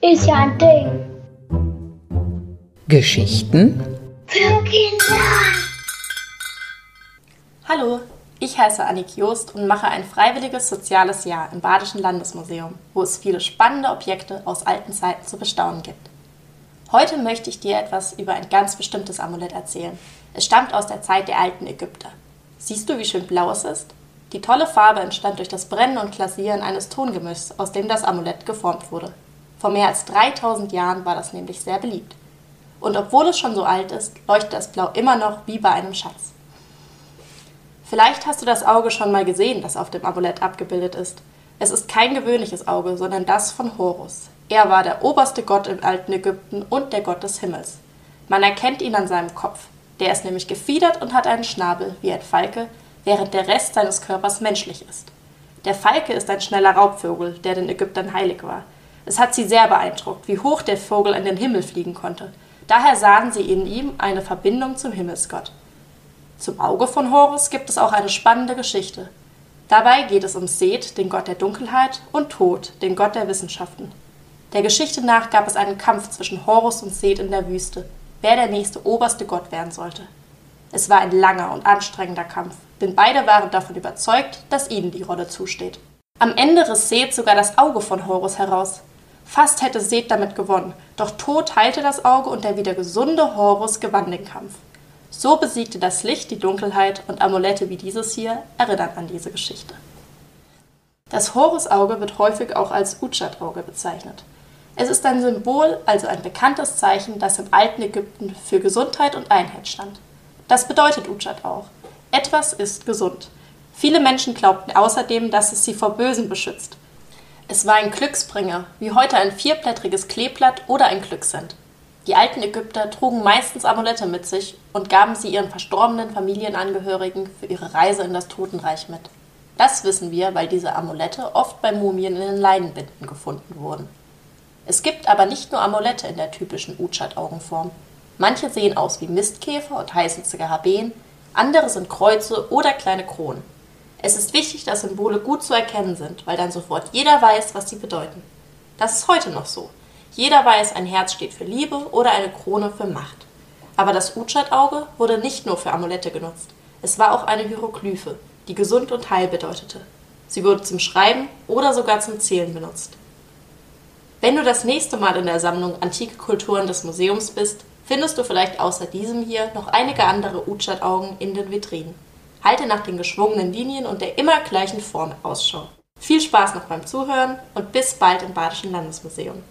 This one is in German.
Ist ja ein Ding. Geschichten Für Kinder. Hallo, ich heiße Annik Joost und mache ein freiwilliges soziales Jahr im Badischen Landesmuseum, wo es viele spannende Objekte aus alten Zeiten zu bestaunen gibt. Heute möchte ich dir etwas über ein ganz bestimmtes Amulett erzählen. Es stammt aus der Zeit der alten Ägypter. Siehst du, wie schön blau es ist? Die tolle Farbe entstand durch das Brennen und Glasieren eines Tongemischs, aus dem das Amulett geformt wurde. Vor mehr als 3000 Jahren war das nämlich sehr beliebt. Und obwohl es schon so alt ist, leuchtet das Blau immer noch wie bei einem Schatz. Vielleicht hast du das Auge schon mal gesehen, das auf dem Amulett abgebildet ist. Es ist kein gewöhnliches Auge, sondern das von Horus. Er war der oberste Gott im alten Ägypten und der Gott des Himmels. Man erkennt ihn an seinem Kopf. Der ist nämlich gefiedert und hat einen Schnabel, wie ein Falke, während der Rest seines Körpers menschlich ist. Der Falke ist ein schneller Raubvogel, der den Ägyptern heilig war. Es hat sie sehr beeindruckt, wie hoch der Vogel in den Himmel fliegen konnte. Daher sahen sie in ihm eine Verbindung zum Himmelsgott. Zum Auge von Horus gibt es auch eine spannende Geschichte. Dabei geht es um Seth, den Gott der Dunkelheit, und Tod, den Gott der Wissenschaften. Der Geschichte nach gab es einen Kampf zwischen Horus und Seth in der Wüste, wer der nächste oberste Gott werden sollte. Es war ein langer und anstrengender Kampf, denn beide waren davon überzeugt, dass ihnen die Rolle zusteht. Am Ende riss Seth sogar das Auge von Horus heraus. Fast hätte Seth damit gewonnen, doch Tod heilte das Auge und der wieder gesunde Horus gewann den Kampf. So besiegte das Licht die Dunkelheit und Amulette wie dieses hier erinnern an diese Geschichte. Das Horusauge wird häufig auch als Utshat-Auge bezeichnet. Es ist ein Symbol, also ein bekanntes Zeichen, das im alten Ägypten für Gesundheit und Einheit stand. Das bedeutet Utshat auch. Etwas ist gesund. Viele Menschen glaubten außerdem, dass es sie vor Bösen beschützt. Es war ein Glücksbringer, wie heute ein vierblättriges Kleeblatt oder ein Glückssend. Die alten Ägypter trugen meistens Amulette mit sich und gaben sie ihren verstorbenen Familienangehörigen für ihre Reise in das Totenreich mit. Das wissen wir, weil diese Amulette oft bei Mumien in den Leinenbinden gefunden wurden. Es gibt aber nicht nur Amulette in der typischen Utshat-Augenform. Manche sehen aus wie Mistkäfer und heißen Skarabäen, andere sind Kreuze oder kleine Kronen. Es ist wichtig, dass Symbole gut zu erkennen sind, weil dann sofort jeder weiß, was sie bedeuten. Das ist heute noch so. Jeder weiß, ein Herz steht für Liebe oder eine Krone für Macht. Aber das Utshat-Auge wurde nicht nur für Amulette genutzt. Es war auch eine Hieroglyphe, die gesund und heil bedeutete. Sie wurde zum Schreiben oder sogar zum Zählen benutzt. Wenn du das nächste Mal in der Sammlung Antike Kulturen des Museums bist, findest du vielleicht außer diesem hier noch einige andere Utshat-Augen in den Vitrinen. Halte nach den geschwungenen Linien und der immer gleichen Form Ausschau. Viel Spaß noch beim Zuhören und bis bald im Badischen Landesmuseum.